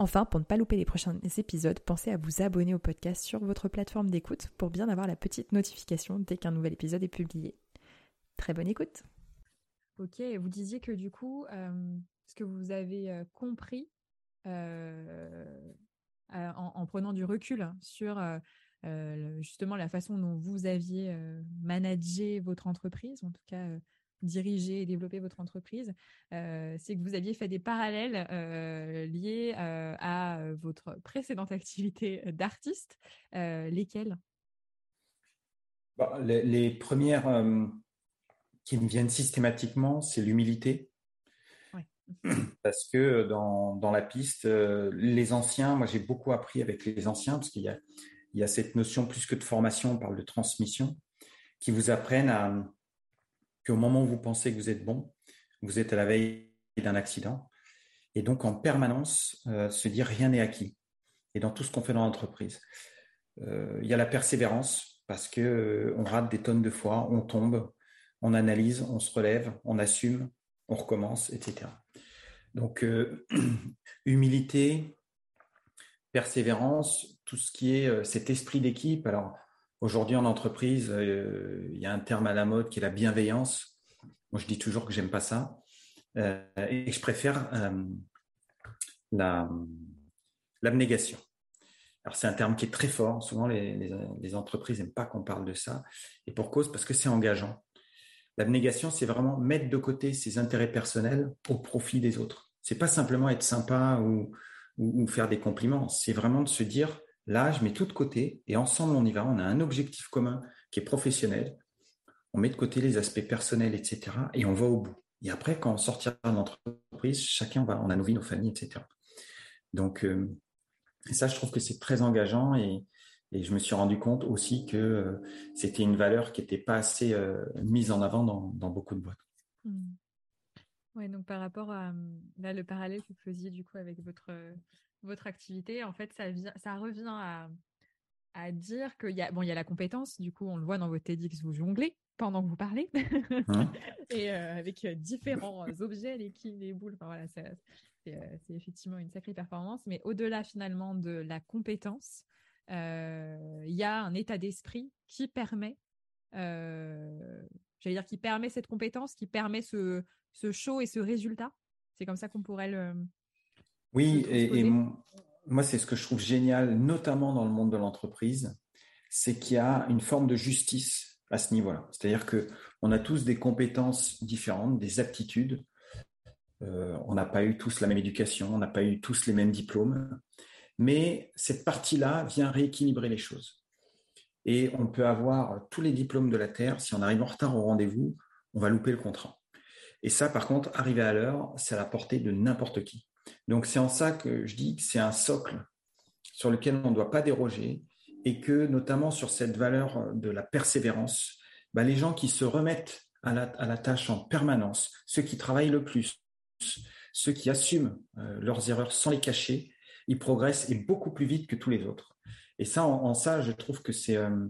Enfin, pour ne pas louper les prochains épisodes, pensez à vous abonner au podcast sur votre plateforme d'écoute pour bien avoir la petite notification dès qu'un nouvel épisode est publié. Très bonne écoute. Ok, vous disiez que du coup, euh, ce que vous avez euh, compris euh, en, prenant du recul sur justement la façon dont vous aviez managé votre entreprise, en tout cas diriger et développer votre entreprise, euh, c'est que vous aviez fait des parallèles euh, liés euh, à votre précédente activité d'artiste. lesquelles bah, les, premières qui me viennent systématiquement, c'est l'humilité. Parce que dans, dans, la piste, les anciens, moi j'ai beaucoup appris avec les anciens, parce qu'il y a, il y a cette notion plus que de formation, on parle de transmission, qui vous apprennent à, au moment où vous pensez que vous êtes bon, vous êtes à la veille d'un accident. Et donc, en permanence, euh, se dire rien n'est acquis. Et dans tout ce qu'on fait dans l'entreprise. Euh, il y a la persévérance, parce que euh, on rate des tonnes de fois, on tombe, on analyse, on se relève, on assume, on recommence, etc. Donc, humilité, persévérance, tout ce qui est cet esprit d'équipe. Alors, Aujourd'hui, en entreprise, euh, il y a un terme à la mode qui est la bienveillance. Moi, je dis toujours que j'aime pas ça. Euh, et je préfère euh, la, l'abnégation. Alors, c'est un terme qui est très fort. Souvent, les, entreprises n'aiment pas qu'on parle de ça. Et pour cause, parce que c'est engageant. L'abnégation, c'est vraiment mettre de côté ses intérêts personnels au profit des autres. C'est pas simplement être sympa ou faire des compliments. C'est vraiment de se dire, Là, je mets tout de côté et ensemble, on y va. On a un objectif commun qui est professionnel. On met de côté les aspects personnels, etc. Et on va au bout. Et après, quand on sortira de l'entreprise, chacun va, on a nos vies, nos familles, etc. Donc, euh, ça, je trouve que c'est très engageant et, je me suis rendu compte aussi que euh, c'était une valeur qui n'était pas assez euh, mise en avant dans, beaucoup de boîtes. Mmh. Oui, donc par rapport à là, le parallèle que vous faisiez du coup avec votre votre activité, en fait, ça, vient, ça revient à, à dire qu'il y a, bon, il y a la compétence, du coup, on le voit dans votre TEDx, vous jonglez pendant que vous parlez, hein et euh, avec euh, différents euh, objets, les quilles, les boules, enfin voilà, c'est, effectivement une sacrée performance, mais au-delà finalement de la compétence, il y a un état d'esprit qui permet, j'allais dire, qui permet cette compétence, qui permet ce, ce show et ce résultat. C'est comme ça qu'on pourrait le, oui, et, moi, c'est ce que je trouve génial, notamment dans le monde de l'entreprise, c'est qu'il y a une forme de justice à ce niveau-là. C'est-à-dire que on a tous des compétences différentes, des aptitudes. Euh, on n'a pas eu tous la même éducation, on n'a pas eu tous les mêmes diplômes, mais cette partie-là vient rééquilibrer les choses. Et on peut avoir tous les diplômes de la Terre, si on arrive en retard au rendez-vous, on va louper le contrat. Et ça, par contre, arriver à l'heure, c'est à la portée de n'importe qui. Donc c'est en ça que je dis que c'est un socle sur lequel on ne doit pas déroger et que notamment sur cette valeur de la persévérance, bah, les gens qui se remettent à la, tâche en permanence, ceux qui travaillent le plus, ceux qui assument euh, leurs erreurs sans les cacher, ils progressent et beaucoup plus vite que tous les autres. Et ça, en, ça, je trouve que c'est euh,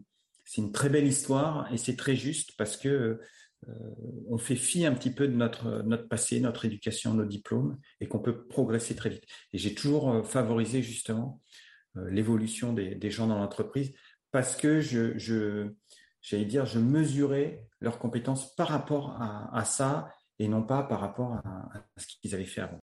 c'est une très belle histoire et c'est très juste parce que on fait fi un petit peu de notre, notre passé, notre éducation, nos diplômes, et qu'on peut progresser très vite. Et j'ai toujours euh, favorisé justement euh, l'évolution des, gens dans l'entreprise parce que je, j'allais dire, je mesurais leurs compétences par rapport à, ça et non pas par rapport à ce qu'ils avaient fait avant.